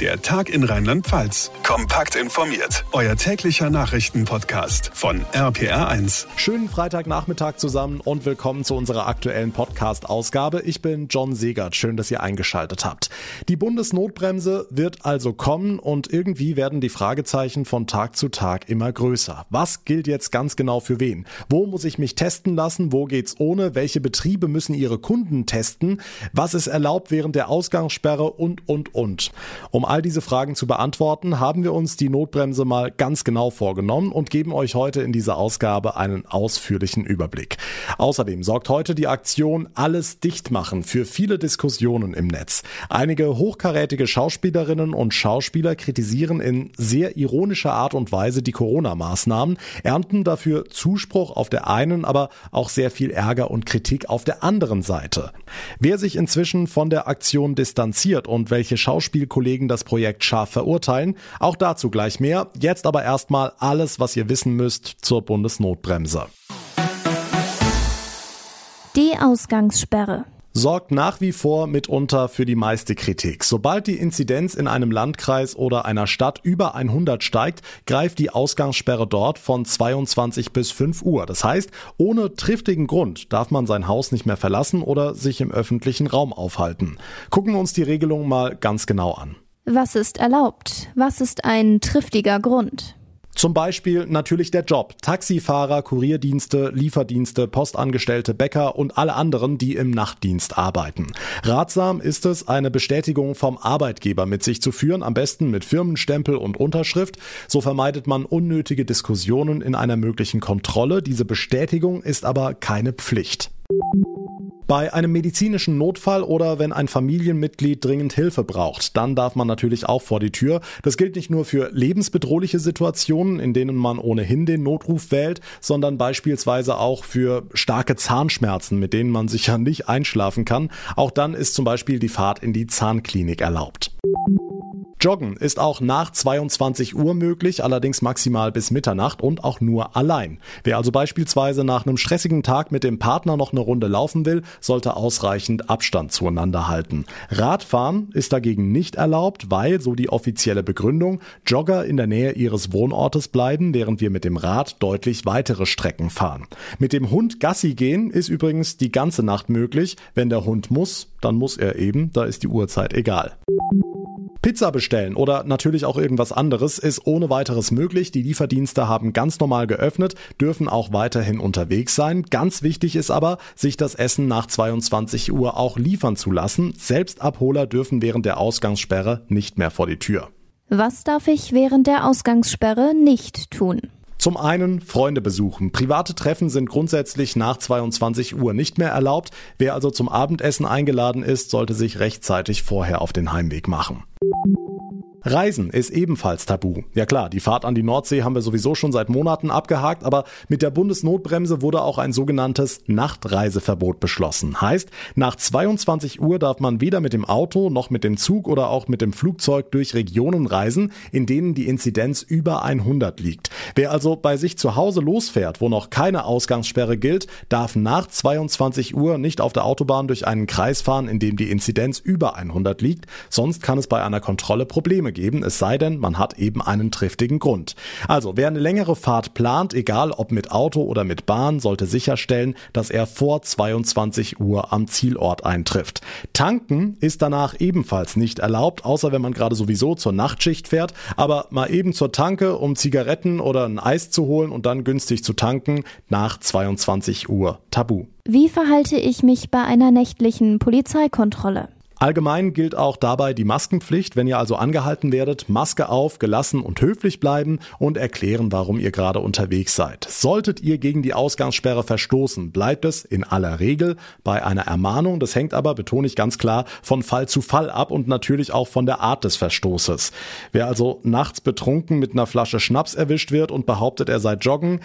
Der Tag in Rheinland-Pfalz. Kompakt informiert. Euer täglicher Nachrichtenpodcast von RPR1. Schönen Freitagnachmittag zusammen und willkommen zu unserer aktuellen Podcast-Ausgabe. Ich bin John Segert. Schön, dass ihr eingeschaltet habt. Die Bundesnotbremse wird also kommen und irgendwie werden die Fragezeichen von Tag zu Tag immer größer. Was gilt jetzt ganz genau für wen? Wo muss ich mich testen lassen? Wo geht's ohne? Welche Betriebe müssen ihre Kunden testen? Was ist erlaubt während der Ausgangssperre und, und, und? Um all diese Fragen zu beantworten, haben wir uns die Notbremse mal ganz genau vorgenommen und geben euch heute in dieser Ausgabe einen ausführlichen Überblick. Außerdem sorgt heute die Aktion Alles dicht machen für viele Diskussionen im Netz. Einige hochkarätige Schauspielerinnen und Schauspieler kritisieren in sehr ironischer Art und Weise die Corona-Maßnahmen, ernten dafür Zuspruch auf der einen, aber auch sehr viel Ärger und Kritik auf der anderen Seite. Wer sich inzwischen von der Aktion distanziert und welche Schauspielkollegen das Projekt scharf verurteilen. Auch dazu gleich mehr. Jetzt aber erstmal alles, was ihr wissen müsst zur Bundesnotbremse. Die Ausgangssperre sorgt nach wie vor mitunter für die meiste Kritik. Sobald die Inzidenz in einem Landkreis oder einer Stadt über 100 steigt, greift die Ausgangssperre dort von 22 bis 5 Uhr. Das heißt, ohne triftigen Grund darf man sein Haus nicht mehr verlassen oder sich im öffentlichen Raum aufhalten. Gucken wir uns die Regelung mal ganz genau an. Was ist erlaubt? Was ist ein triftiger Grund? Zum Beispiel natürlich der Job. Taxifahrer, Kurierdienste, Lieferdienste, Postangestellte, Bäcker und alle anderen, die im Nachtdienst arbeiten. Ratsam ist es, eine Bestätigung vom Arbeitgeber mit sich zu führen, am besten mit Firmenstempel und Unterschrift. So vermeidet man unnötige Diskussionen in einer möglichen Kontrolle. Diese Bestätigung ist aber keine Pflicht. Bei einem medizinischen Notfall oder wenn ein Familienmitglied dringend Hilfe braucht, dann darf man natürlich auch vor die Tür. Das gilt nicht nur für lebensbedrohliche Situationen, in denen man ohnehin den Notruf wählt, sondern beispielsweise auch für starke Zahnschmerzen, mit denen man sicher nicht einschlafen kann. Auch dann ist zum Beispiel die Fahrt in die Zahnklinik erlaubt. Joggen ist auch nach 22 Uhr möglich, allerdings maximal bis Mitternacht und auch nur allein. Wer also beispielsweise nach einem stressigen Tag mit dem Partner noch eine Runde laufen will, sollte ausreichend Abstand zueinander halten. Radfahren ist dagegen nicht erlaubt, weil, so die offizielle Begründung, Jogger in der Nähe ihres Wohnortes bleiben, während wir mit dem Rad deutlich weitere Strecken fahren. Mit dem Hund Gassi gehen ist übrigens die ganze Nacht möglich. Wenn der Hund muss, dann muss er eben, da ist die Uhrzeit egal. Pizza bestellen oder natürlich auch irgendwas anderes ist ohne weiteres möglich. Die Lieferdienste haben ganz normal geöffnet, dürfen auch weiterhin unterwegs sein. Ganz wichtig ist aber, sich das Essen nach 22 Uhr auch liefern zu lassen. Selbstabholer dürfen während der Ausgangssperre nicht mehr vor die Tür. Was darf ich während der Ausgangssperre nicht tun? Zum einen Freunde besuchen. Private Treffen sind grundsätzlich nach 22 Uhr nicht mehr erlaubt. Wer also zum Abendessen eingeladen ist, sollte sich rechtzeitig vorher auf den Heimweg machen. Reisen ist ebenfalls tabu. Ja klar, die Fahrt an die Nordsee haben wir sowieso schon seit Monaten abgehakt, aber mit der Bundesnotbremse wurde auch ein sogenanntes Nachtreiseverbot beschlossen. Heißt, nach 22 Uhr darf man weder mit dem Auto noch mit dem Zug oder auch mit dem Flugzeug durch Regionen reisen, in denen die Inzidenz über 100 liegt. Wer also bei sich zu Hause losfährt, wo noch keine Ausgangssperre gilt, darf nach 22 Uhr nicht auf der Autobahn durch einen Kreis fahren, in dem die Inzidenz über 100 liegt, sonst kann es bei einer Kontrolle Probleme geben, es sei denn, man hat eben einen triftigen Grund. Also, wer eine längere Fahrt plant, egal ob mit Auto oder mit Bahn, sollte sicherstellen, dass er vor 22 Uhr am Zielort eintrifft. Tanken ist danach ebenfalls nicht erlaubt, außer wenn man gerade sowieso zur Nachtschicht fährt, aber mal eben zur Tanke, um Zigaretten oder ein Eis zu holen und dann günstig zu tanken, nach 22 Uhr tabu. Wie verhalte ich mich bei einer nächtlichen Polizeikontrolle? Allgemein gilt auch dabei die Maskenpflicht. Wenn ihr also angehalten werdet, Maske auf, gelassen und höflich bleiben und erklären, warum ihr gerade unterwegs seid. Solltet ihr gegen die Ausgangssperre verstoßen, bleibt es in aller Regel bei einer Ermahnung. Das hängt aber, betone ich ganz klar, von Fall zu Fall ab und natürlich auch von der Art des Verstoßes. Wer also nachts betrunken mit einer Flasche Schnaps erwischt wird und behauptet, er sei joggen,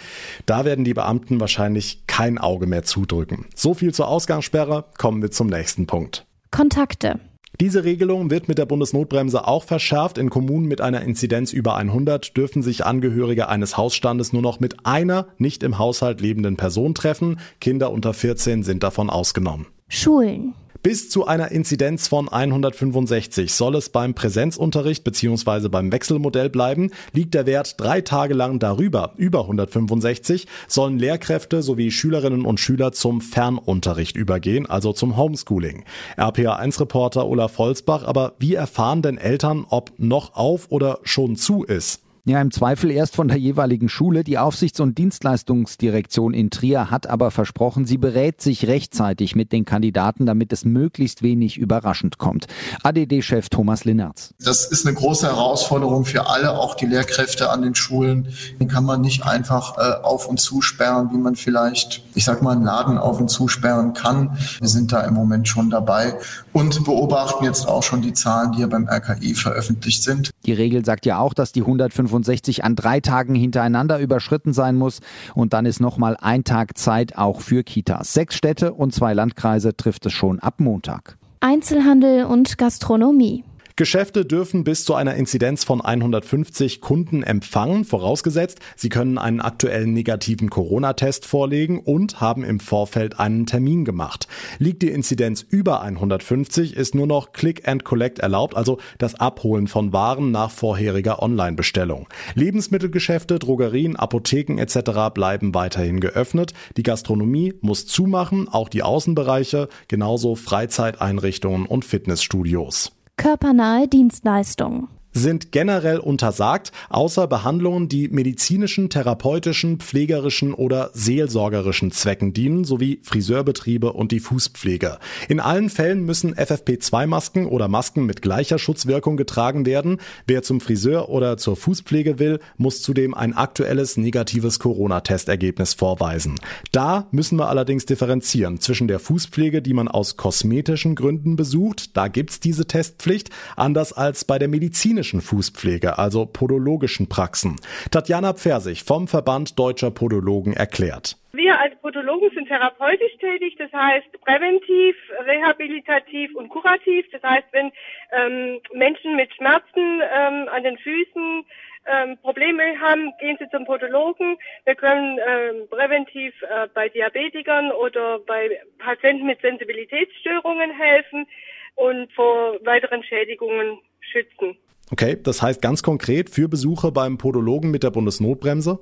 da werden die Beamten wahrscheinlich kein Auge mehr zudrücken. So viel zur Ausgangssperre. Kommen wir zum nächsten Punkt. Kontakte. Diese Regelung wird mit der Bundesnotbremse auch verschärft. In Kommunen mit einer Inzidenz über 100 dürfen sich Angehörige eines Hausstandes nur noch mit einer nicht im Haushalt lebenden Person treffen. Kinder unter 14 sind davon ausgenommen. Schulen. Bis zu einer Inzidenz von 165 soll es beim Präsenzunterricht bzw. beim Wechselmodell bleiben. Liegt der Wert drei Tage lang darüber, über 165, sollen Lehrkräfte sowie Schülerinnen und Schüler zum Fernunterricht übergehen, also zum Homeschooling. RPA1-Reporter Olaf Volzbach, aber wie erfahren denn Eltern, ob noch auf oder schon zu ist? Ja, im Zweifel erst von der jeweiligen Schule. Die Aufsichts- und Dienstleistungsdirektion in Trier hat aber versprochen, sie berät sich rechtzeitig mit den Kandidaten, damit es möglichst wenig überraschend kommt. ADD-Chef Thomas Linnertz. Das ist eine große Herausforderung für alle, auch die Lehrkräfte an den Schulen. Den kann man nicht einfach äh, auf und zusperren, wie man vielleicht, ich sag mal, einen Laden auf und zusperren kann. Wir sind da im Moment schon dabei und beobachten jetzt auch schon die Zahlen, die hier beim RKI veröffentlicht sind. Die Regel sagt ja auch, dass die 165 an drei Tagen hintereinander überschritten sein muss. Und dann ist nochmal ein Tag Zeit auch für Kitas. Sechs Städte und zwei Landkreise trifft es schon ab Montag. Einzelhandel und Gastronomie. Geschäfte dürfen bis zu einer Inzidenz von 150 Kunden empfangen, vorausgesetzt, sie können einen aktuellen negativen Corona-Test vorlegen und haben im Vorfeld einen Termin gemacht. Liegt die Inzidenz über 150, ist nur noch Click and Collect erlaubt, also das Abholen von Waren nach vorheriger Online-Bestellung. Lebensmittelgeschäfte, Drogerien, Apotheken etc. bleiben weiterhin geöffnet. Die Gastronomie muss zumachen, auch die Außenbereiche, genauso Freizeiteinrichtungen und Fitnessstudios körpernahe Dienstleistungen sind generell untersagt, außer Behandlungen, die medizinischen, therapeutischen, pflegerischen oder seelsorgerischen Zwecken dienen, sowie Friseurbetriebe und die Fußpflege. In allen Fällen müssen FFP2-Masken oder Masken mit gleicher Schutzwirkung getragen werden. Wer zum Friseur oder zur Fußpflege will, muss zudem ein aktuelles negatives Corona-Testergebnis vorweisen. Da müssen wir allerdings differenzieren zwischen der Fußpflege, die man aus kosmetischen Gründen besucht, da gibt's diese Testpflicht, anders als bei der Medizin medizinischen Fußpflege, also podologischen Praxen. Tatjana Pfersig vom Verband Deutscher Podologen erklärt. Wir als Podologen sind therapeutisch tätig, das heißt präventiv, rehabilitativ und kurativ. Das heißt, wenn ähm, Menschen mit Schmerzen ähm, an den Füßen ähm, Probleme haben, gehen Sie zum Podologen. Wir können ähm, präventiv äh, bei Diabetikern oder bei Patienten mit Sensibilitätsstörungen helfen und vor weiteren Schädigungen schützen. Okay, das heißt ganz konkret für Besucher beim Podologen mit der Bundesnotbremse?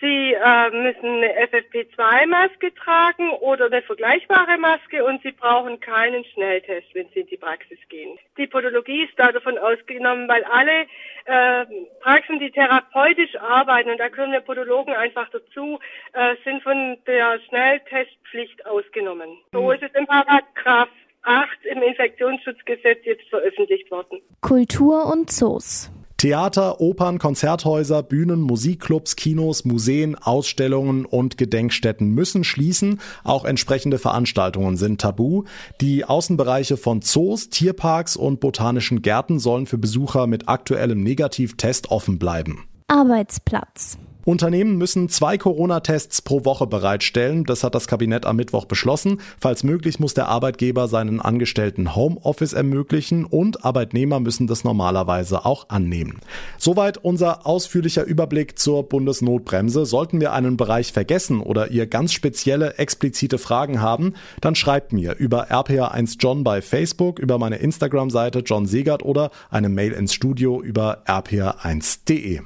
Sie äh, müssen eine FFP2-Maske tragen oder eine vergleichbare Maske und Sie brauchen keinen Schnelltest, wenn Sie in die Praxis gehen. Die Podologie ist da davon ausgenommen, weil alle äh, Praxen, die therapeutisch arbeiten, und da können wir Podologen einfach dazu, äh, sind von der Schnelltestpflicht ausgenommen. So mhm. ist es im Paragraph 8 im Infektionsschutzgesetz jetzt veröffentlicht worden. Kultur und Zoos. Theater, Opern, Konzerthäuser, Bühnen, Musikclubs, Kinos, Museen, Ausstellungen und Gedenkstätten müssen schließen. Auch entsprechende Veranstaltungen sind tabu. Die Außenbereiche von Zoos, Tierparks und botanischen Gärten sollen für Besucher mit aktuellem Negativtest offen bleiben. Arbeitsplatz. Unternehmen müssen zwei Corona-Tests pro Woche bereitstellen. Das hat das Kabinett am Mittwoch beschlossen. Falls möglich muss der Arbeitgeber seinen Angestellten Homeoffice ermöglichen und Arbeitnehmer müssen das normalerweise auch annehmen. Soweit unser ausführlicher Überblick zur Bundesnotbremse. Sollten wir einen Bereich vergessen oder ihr ganz spezielle, explizite Fragen haben, dann schreibt mir über RPA1 John bei Facebook, über meine Instagram-Seite John Segert oder eine Mail ins Studio über rpa1.de.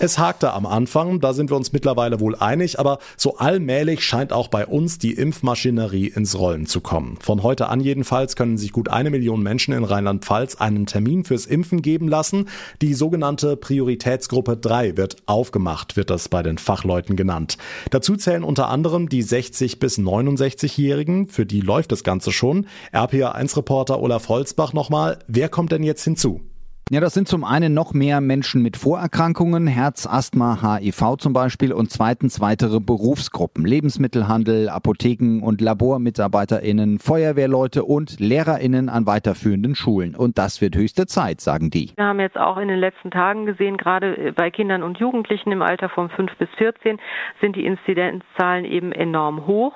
Es hakte am Anfang, da sind wir uns mittlerweile wohl einig, aber so allmählich scheint auch bei uns die Impfmaschinerie ins Rollen zu kommen. Von heute an jedenfalls können sich gut eine Million Menschen in Rheinland-Pfalz einen Termin fürs Impfen geben lassen. Die sogenannte Prioritätsgruppe 3 wird aufgemacht, wird das bei den Fachleuten genannt. Dazu zählen unter anderem die 60 bis 69-Jährigen, für die läuft das Ganze schon. RPA1-Reporter Olaf Holzbach nochmal, wer kommt denn jetzt hinzu? Ja, das sind zum einen noch mehr Menschen mit Vorerkrankungen, Herz, Asthma, HIV zum Beispiel und zweitens weitere Berufsgruppen, Lebensmittelhandel, Apotheken und LabormitarbeiterInnen, Feuerwehrleute und LehrerInnen an weiterführenden Schulen. Und das wird höchste Zeit, sagen die. Wir haben jetzt auch in den letzten Tagen gesehen, gerade bei Kindern und Jugendlichen im Alter von 5 bis 14 sind die Inzidenzzahlen eben enorm hoch.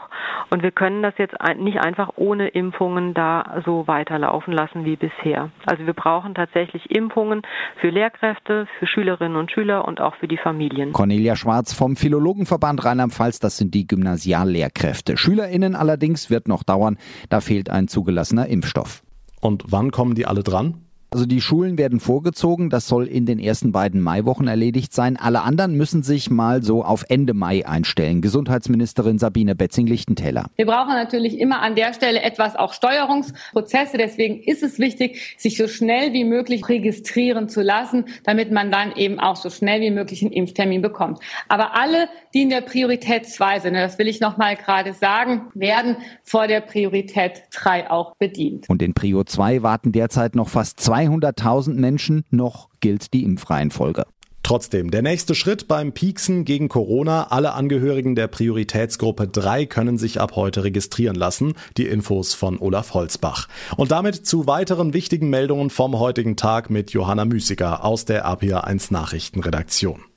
Und wir können das jetzt nicht einfach ohne Impfungen da so weiterlaufen lassen wie bisher. Also wir brauchen tatsächlich Impfungen für Lehrkräfte, für Schülerinnen und Schüler und auch für die Familien. Cornelia Schwarz vom Philologenverband Rheinland-Pfalz, das sind die Gymnasiallehrkräfte. SchülerInnen allerdings wird noch dauern, da fehlt ein zugelassener Impfstoff. Und wann kommen die alle dran? Also die Schulen werden vorgezogen, das soll in den ersten beiden Maiwochen erledigt sein. Alle anderen müssen sich mal so auf Ende Mai einstellen. Gesundheitsministerin Sabine Betzing-Lichtentäler. Wir brauchen natürlich immer an der Stelle etwas auch Steuerungsprozesse. Deswegen ist es wichtig, sich so schnell wie möglich registrieren zu lassen, damit man dann eben auch so schnell wie möglich einen Impftermin bekommt. Aber alle, die in der Priorität 2 sind, das will ich noch mal gerade sagen, werden vor der Priorität 3 auch bedient. Und in Prio 2 warten derzeit noch fast 200.000 Menschen, noch gilt die Impfreihenfolge. Trotzdem, der nächste Schritt beim Pieksen gegen Corona. Alle Angehörigen der Prioritätsgruppe 3 können sich ab heute registrieren lassen. Die Infos von Olaf Holzbach. Und damit zu weiteren wichtigen Meldungen vom heutigen Tag mit Johanna Müßiger aus der APA1 Nachrichtenredaktion.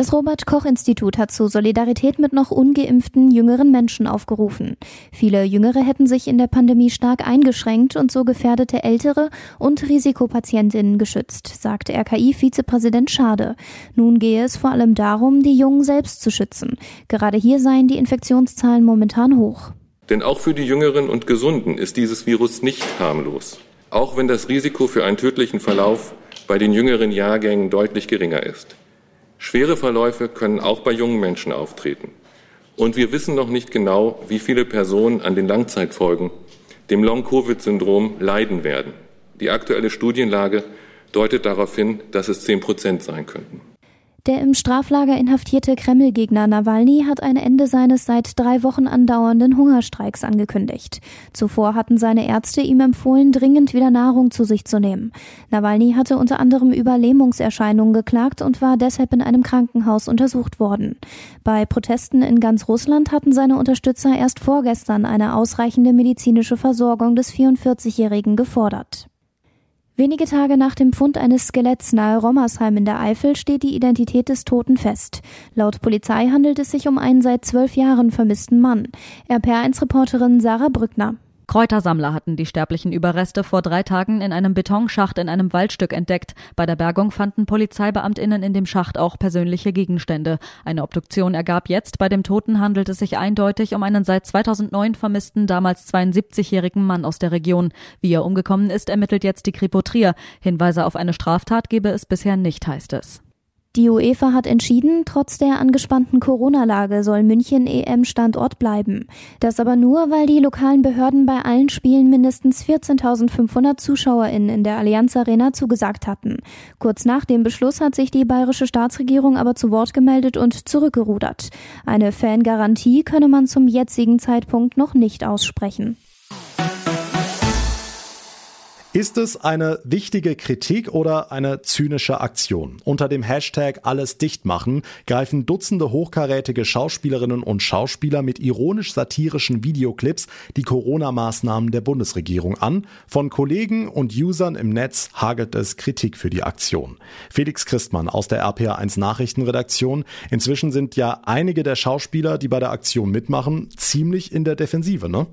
Das Robert Koch Institut hat zu Solidarität mit noch ungeimpften jüngeren Menschen aufgerufen. Viele Jüngere hätten sich in der Pandemie stark eingeschränkt und so gefährdete Ältere und Risikopatientinnen geschützt, sagte RKI-Vizepräsident Schade. Nun gehe es vor allem darum, die Jungen selbst zu schützen. Gerade hier seien die Infektionszahlen momentan hoch. Denn auch für die Jüngeren und Gesunden ist dieses Virus nicht harmlos. Auch wenn das Risiko für einen tödlichen Verlauf bei den jüngeren Jahrgängen deutlich geringer ist. Schwere Verläufe können auch bei jungen Menschen auftreten. Und wir wissen noch nicht genau, wie viele Personen an den Langzeitfolgen, dem Long-Covid-Syndrom, leiden werden. Die aktuelle Studienlage deutet darauf hin, dass es zehn Prozent sein könnten. Der im Straflager inhaftierte Kreml-Gegner Nawalny hat ein Ende seines seit drei Wochen andauernden Hungerstreiks angekündigt. Zuvor hatten seine Ärzte ihm empfohlen, dringend wieder Nahrung zu sich zu nehmen. Nawalny hatte unter anderem über Lähmungserscheinungen geklagt und war deshalb in einem Krankenhaus untersucht worden. Bei Protesten in ganz Russland hatten seine Unterstützer erst vorgestern eine ausreichende medizinische Versorgung des 44-Jährigen gefordert. Wenige Tage nach dem Fund eines Skeletts nahe Rommersheim in der Eifel steht die Identität des Toten fest. Laut Polizei handelt es sich um einen seit zwölf Jahren vermissten Mann. RPR1-Reporterin Sarah Brückner. Kräutersammler hatten die sterblichen Überreste vor drei Tagen in einem Betonschacht in einem Waldstück entdeckt. Bei der Bergung fanden Polizeibeamtinnen in dem Schacht auch persönliche Gegenstände. Eine Obduktion ergab jetzt, bei dem Toten handelt es sich eindeutig um einen seit 2009 vermissten, damals 72-jährigen Mann aus der Region. Wie er umgekommen ist, ermittelt jetzt die Kripo Trier. Hinweise auf eine Straftat gebe es bisher nicht, heißt es. Die UEFA hat entschieden, trotz der angespannten Corona-Lage soll München EM Standort bleiben. Das aber nur, weil die lokalen Behörden bei allen Spielen mindestens 14.500 ZuschauerInnen in der Allianz Arena zugesagt hatten. Kurz nach dem Beschluss hat sich die bayerische Staatsregierung aber zu Wort gemeldet und zurückgerudert. Eine Fangarantie könne man zum jetzigen Zeitpunkt noch nicht aussprechen. Ist es eine wichtige Kritik oder eine zynische Aktion? Unter dem Hashtag alles dicht machen greifen Dutzende hochkarätige Schauspielerinnen und Schauspieler mit ironisch-satirischen Videoclips die Corona-Maßnahmen der Bundesregierung an. Von Kollegen und Usern im Netz hagelt es Kritik für die Aktion. Felix Christmann aus der RPA1 Nachrichtenredaktion. Inzwischen sind ja einige der Schauspieler, die bei der Aktion mitmachen, ziemlich in der Defensive, ne?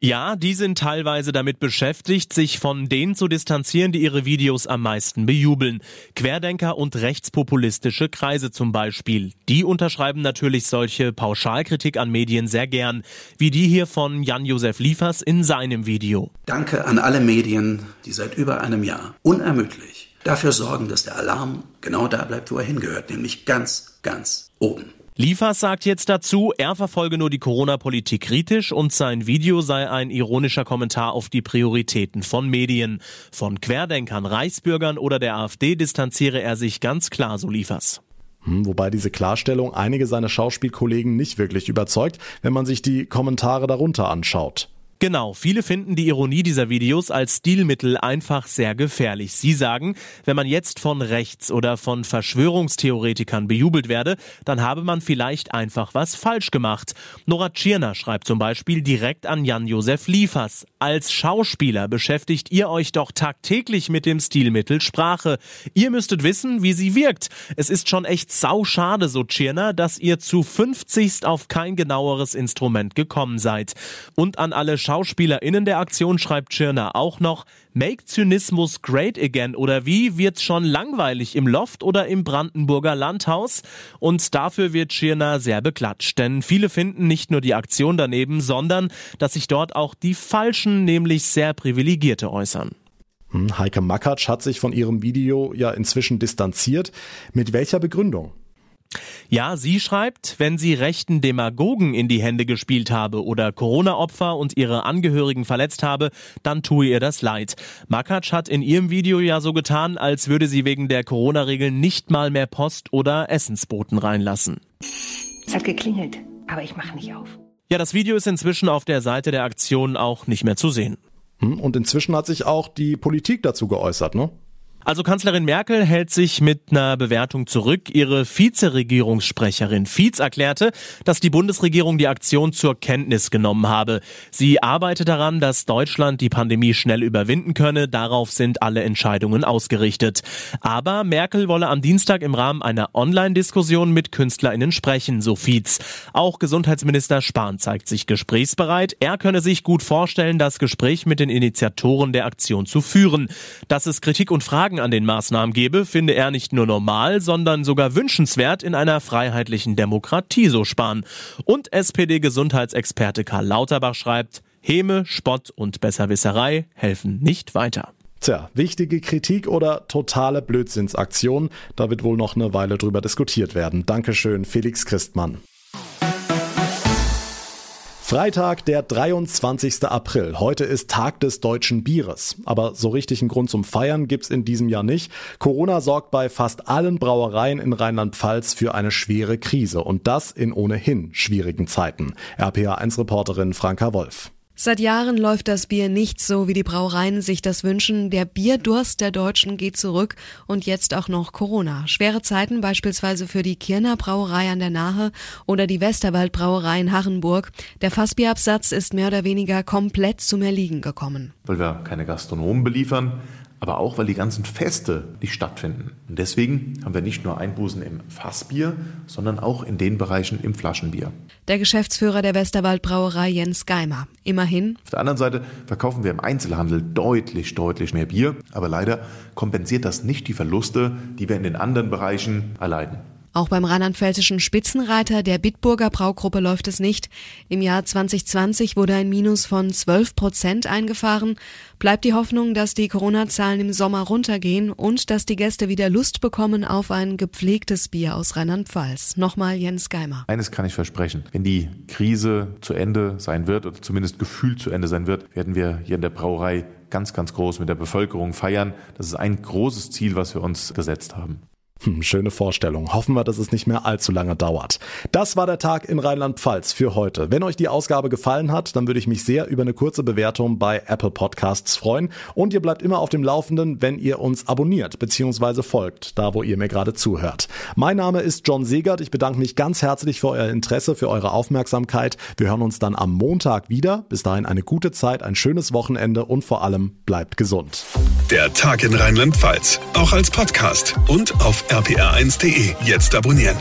Ja, die sind teilweise damit beschäftigt, sich von denen zu distanzieren, die ihre Videos am meisten bejubeln. Querdenker und rechtspopulistische Kreise zum Beispiel. Die unterschreiben natürlich solche Pauschalkritik an Medien sehr gern, wie die hier von Jan-Josef Liefers in seinem Video. Danke an alle Medien, die seit über einem Jahr unermüdlich dafür sorgen, dass der Alarm genau da bleibt, wo er hingehört, nämlich ganz, ganz oben. Liefers sagt jetzt dazu, er verfolge nur die Corona-Politik kritisch und sein Video sei ein ironischer Kommentar auf die Prioritäten von Medien. Von Querdenkern, Reichsbürgern oder der AfD distanziere er sich ganz klar, so Liefers. Hm, wobei diese Klarstellung einige seiner Schauspielkollegen nicht wirklich überzeugt, wenn man sich die Kommentare darunter anschaut. Genau, viele finden die Ironie dieser Videos als Stilmittel einfach sehr gefährlich. Sie sagen, wenn man jetzt von rechts oder von Verschwörungstheoretikern bejubelt werde, dann habe man vielleicht einfach was falsch gemacht. Nora Tschirner schreibt zum Beispiel direkt an Jan-Josef Liefers. Als Schauspieler beschäftigt ihr euch doch tagtäglich mit dem Stilmittel Sprache. Ihr müsstet wissen, wie sie wirkt. Es ist schon echt sauschade, so Tschirner, dass ihr zu 50 auf kein genaueres Instrument gekommen seid. Und an alle SchauspielerInnen der Aktion schreibt Schirner auch noch, Make Zynismus great again oder wie wird's schon langweilig im Loft oder im Brandenburger Landhaus? Und dafür wird Schirner sehr beklatscht, denn viele finden nicht nur die Aktion daneben, sondern dass sich dort auch die Falschen, nämlich sehr Privilegierte äußern. Hm, Heike Makatsch hat sich von ihrem Video ja inzwischen distanziert. Mit welcher Begründung? Ja, sie schreibt, wenn sie rechten Demagogen in die Hände gespielt habe oder Corona-Opfer und ihre Angehörigen verletzt habe, dann tue ihr das leid. Makatsch hat in ihrem Video ja so getan, als würde sie wegen der Corona-Regeln nicht mal mehr Post oder Essensboten reinlassen. Es hat geklingelt, aber ich mache nicht auf. Ja, das Video ist inzwischen auf der Seite der Aktion auch nicht mehr zu sehen. Hm, und inzwischen hat sich auch die Politik dazu geäußert, ne? Also Kanzlerin Merkel hält sich mit einer Bewertung zurück. Ihre Vizeregierungssprecherin Fietz erklärte, dass die Bundesregierung die Aktion zur Kenntnis genommen habe. Sie arbeite daran, dass Deutschland die Pandemie schnell überwinden könne. Darauf sind alle Entscheidungen ausgerichtet. Aber Merkel wolle am Dienstag im Rahmen einer Online-Diskussion mit KünstlerInnen sprechen, so Fietz. Auch Gesundheitsminister Spahn zeigt sich gesprächsbereit. Er könne sich gut vorstellen, das Gespräch mit den Initiatoren der Aktion zu führen. Dass es Kritik und Fragen Fragen an den Maßnahmen gebe, finde er nicht nur normal, sondern sogar wünschenswert in einer freiheitlichen Demokratie, so Spahn. Und SPD-Gesundheitsexperte Karl Lauterbach schreibt, Häme, Spott und Besserwisserei helfen nicht weiter. Tja, wichtige Kritik oder totale Blödsinnsaktion, da wird wohl noch eine Weile drüber diskutiert werden. Dankeschön, Felix Christmann. Freitag, der 23. April. Heute ist Tag des deutschen Bieres. Aber so richtig einen Grund zum Feiern gibt's in diesem Jahr nicht. Corona sorgt bei fast allen Brauereien in Rheinland-Pfalz für eine schwere Krise. Und das in ohnehin schwierigen Zeiten. RPA1-Reporterin Franka Wolf. Seit Jahren läuft das Bier nicht so, wie die Brauereien sich das wünschen. Der Bierdurst der Deutschen geht zurück und jetzt auch noch Corona. Schwere Zeiten beispielsweise für die Kirner Brauerei an der Nahe oder die Westerwald Brauerei in Harrenburg. Der Fassbierabsatz ist mehr oder weniger komplett zum Erliegen gekommen. Weil wir keine Gastronomen beliefern, aber auch, weil die ganzen Feste nicht stattfinden. Und deswegen haben wir nicht nur Einbußen im Fassbier, sondern auch in den Bereichen im Flaschenbier. Der Geschäftsführer der Westerwald Brauerei Jens Geimer. Immerhin. Auf der anderen Seite verkaufen wir im Einzelhandel deutlich, deutlich mehr Bier, aber leider kompensiert das nicht die Verluste, die wir in den anderen Bereichen erleiden. Auch beim rheinland-pfälzischen Spitzenreiter der Bitburger Braugruppe läuft es nicht. Im Jahr 2020 wurde ein Minus von 12 Prozent eingefahren. Bleibt die Hoffnung, dass die Corona-Zahlen im Sommer runtergehen und dass die Gäste wieder Lust bekommen auf ein gepflegtes Bier aus Rheinland-Pfalz. Nochmal Jens Geimer. Eines kann ich versprechen. Wenn die Krise zu Ende sein wird oder zumindest gefühlt zu Ende sein wird, werden wir hier in der Brauerei ganz, ganz groß mit der Bevölkerung feiern. Das ist ein großes Ziel, was wir uns gesetzt haben. Hm, schöne Vorstellung. Hoffen wir, dass es nicht mehr allzu lange dauert. Das war der Tag in Rheinland-Pfalz für heute. Wenn euch die Ausgabe gefallen hat, dann würde ich mich sehr über eine kurze Bewertung bei Apple Podcasts freuen. Und ihr bleibt immer auf dem Laufenden, wenn ihr uns abonniert bzw. folgt, da wo ihr mir gerade zuhört. Mein Name ist John Segert. Ich bedanke mich ganz herzlich für euer Interesse, für eure Aufmerksamkeit. Wir hören uns dann am Montag wieder. Bis dahin eine gute Zeit, ein schönes Wochenende und vor allem bleibt gesund. Der Tag in Rheinland-Pfalz, auch als Podcast und auf rpr1.de. Jetzt abonnieren.